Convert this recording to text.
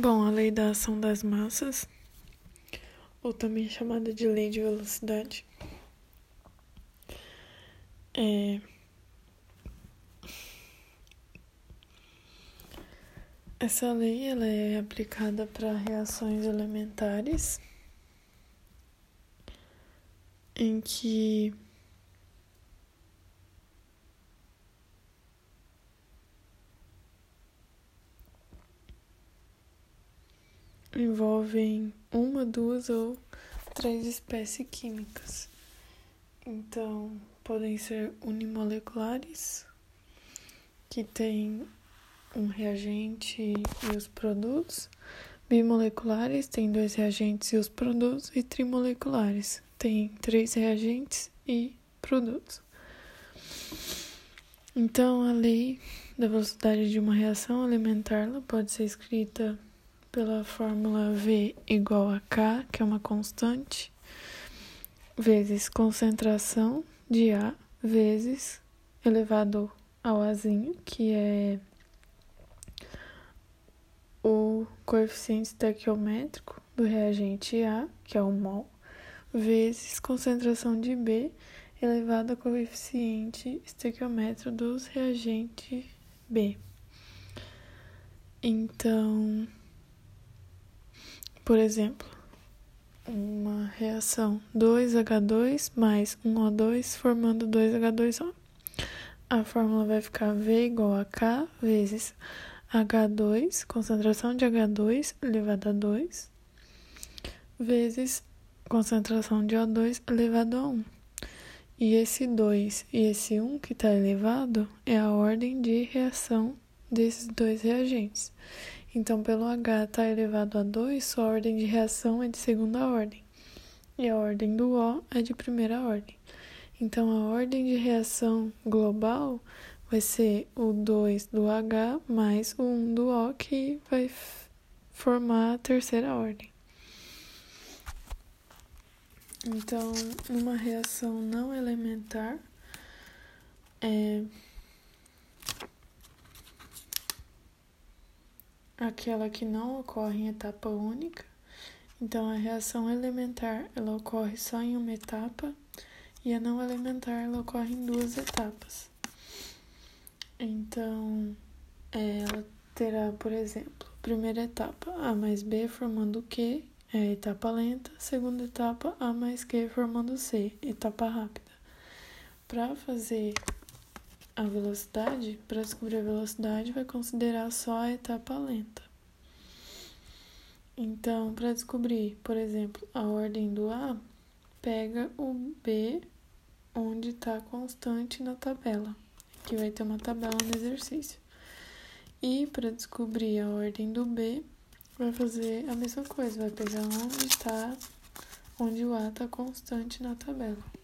Bom, a lei da ação das massas, ou também chamada de lei de velocidade, é. Essa lei ela é aplicada para reações elementares em que envolvem uma, duas ou três espécies químicas. Então, podem ser unimoleculares, que tem um reagente e os produtos, bimoleculares, tem dois reagentes e os produtos, e trimoleculares, tem três reagentes e produtos. Então, a lei da velocidade de uma reação alimentar pode ser escrita pela fórmula V igual a K, que é uma constante, vezes concentração de A, vezes elevado ao Azinho, que é o coeficiente estequiométrico do reagente A, que é o mol, vezes concentração de B elevado ao coeficiente estequiométrico dos reagentes B. Então, por exemplo, uma reação 2H2 mais 1O2 formando 2H2O. A fórmula vai ficar V igual a K vezes H2, concentração de H2 elevado a 2, vezes concentração de O2 elevado a 1. E esse 2 e esse 1 que está elevado é a ordem de reação desses dois reagentes. Então, pelo H está elevado a 2, sua ordem de reação é de segunda ordem. E a ordem do O é de primeira ordem. Então, a ordem de reação global vai ser o 2 do H mais o 1 do O, que vai formar a terceira ordem. Então, numa reação não elementar, é, aquela que não ocorre em etapa única. Então, a reação elementar ela ocorre só em uma etapa e a não elementar ela ocorre em duas etapas. Então, ela terá, por exemplo, primeira etapa A mais B formando Q, é a etapa lenta, segunda etapa A mais Q formando C, etapa rápida. Para fazer a velocidade, para descobrir a velocidade, vai considerar só a etapa lenta. Então, para descobrir, por exemplo, a ordem do A, pega o B onde está constante na tabela, que vai ter uma tabela no exercício. E para descobrir a ordem do B, vai fazer a mesma coisa, vai pegar onde está, onde o A está constante na tabela.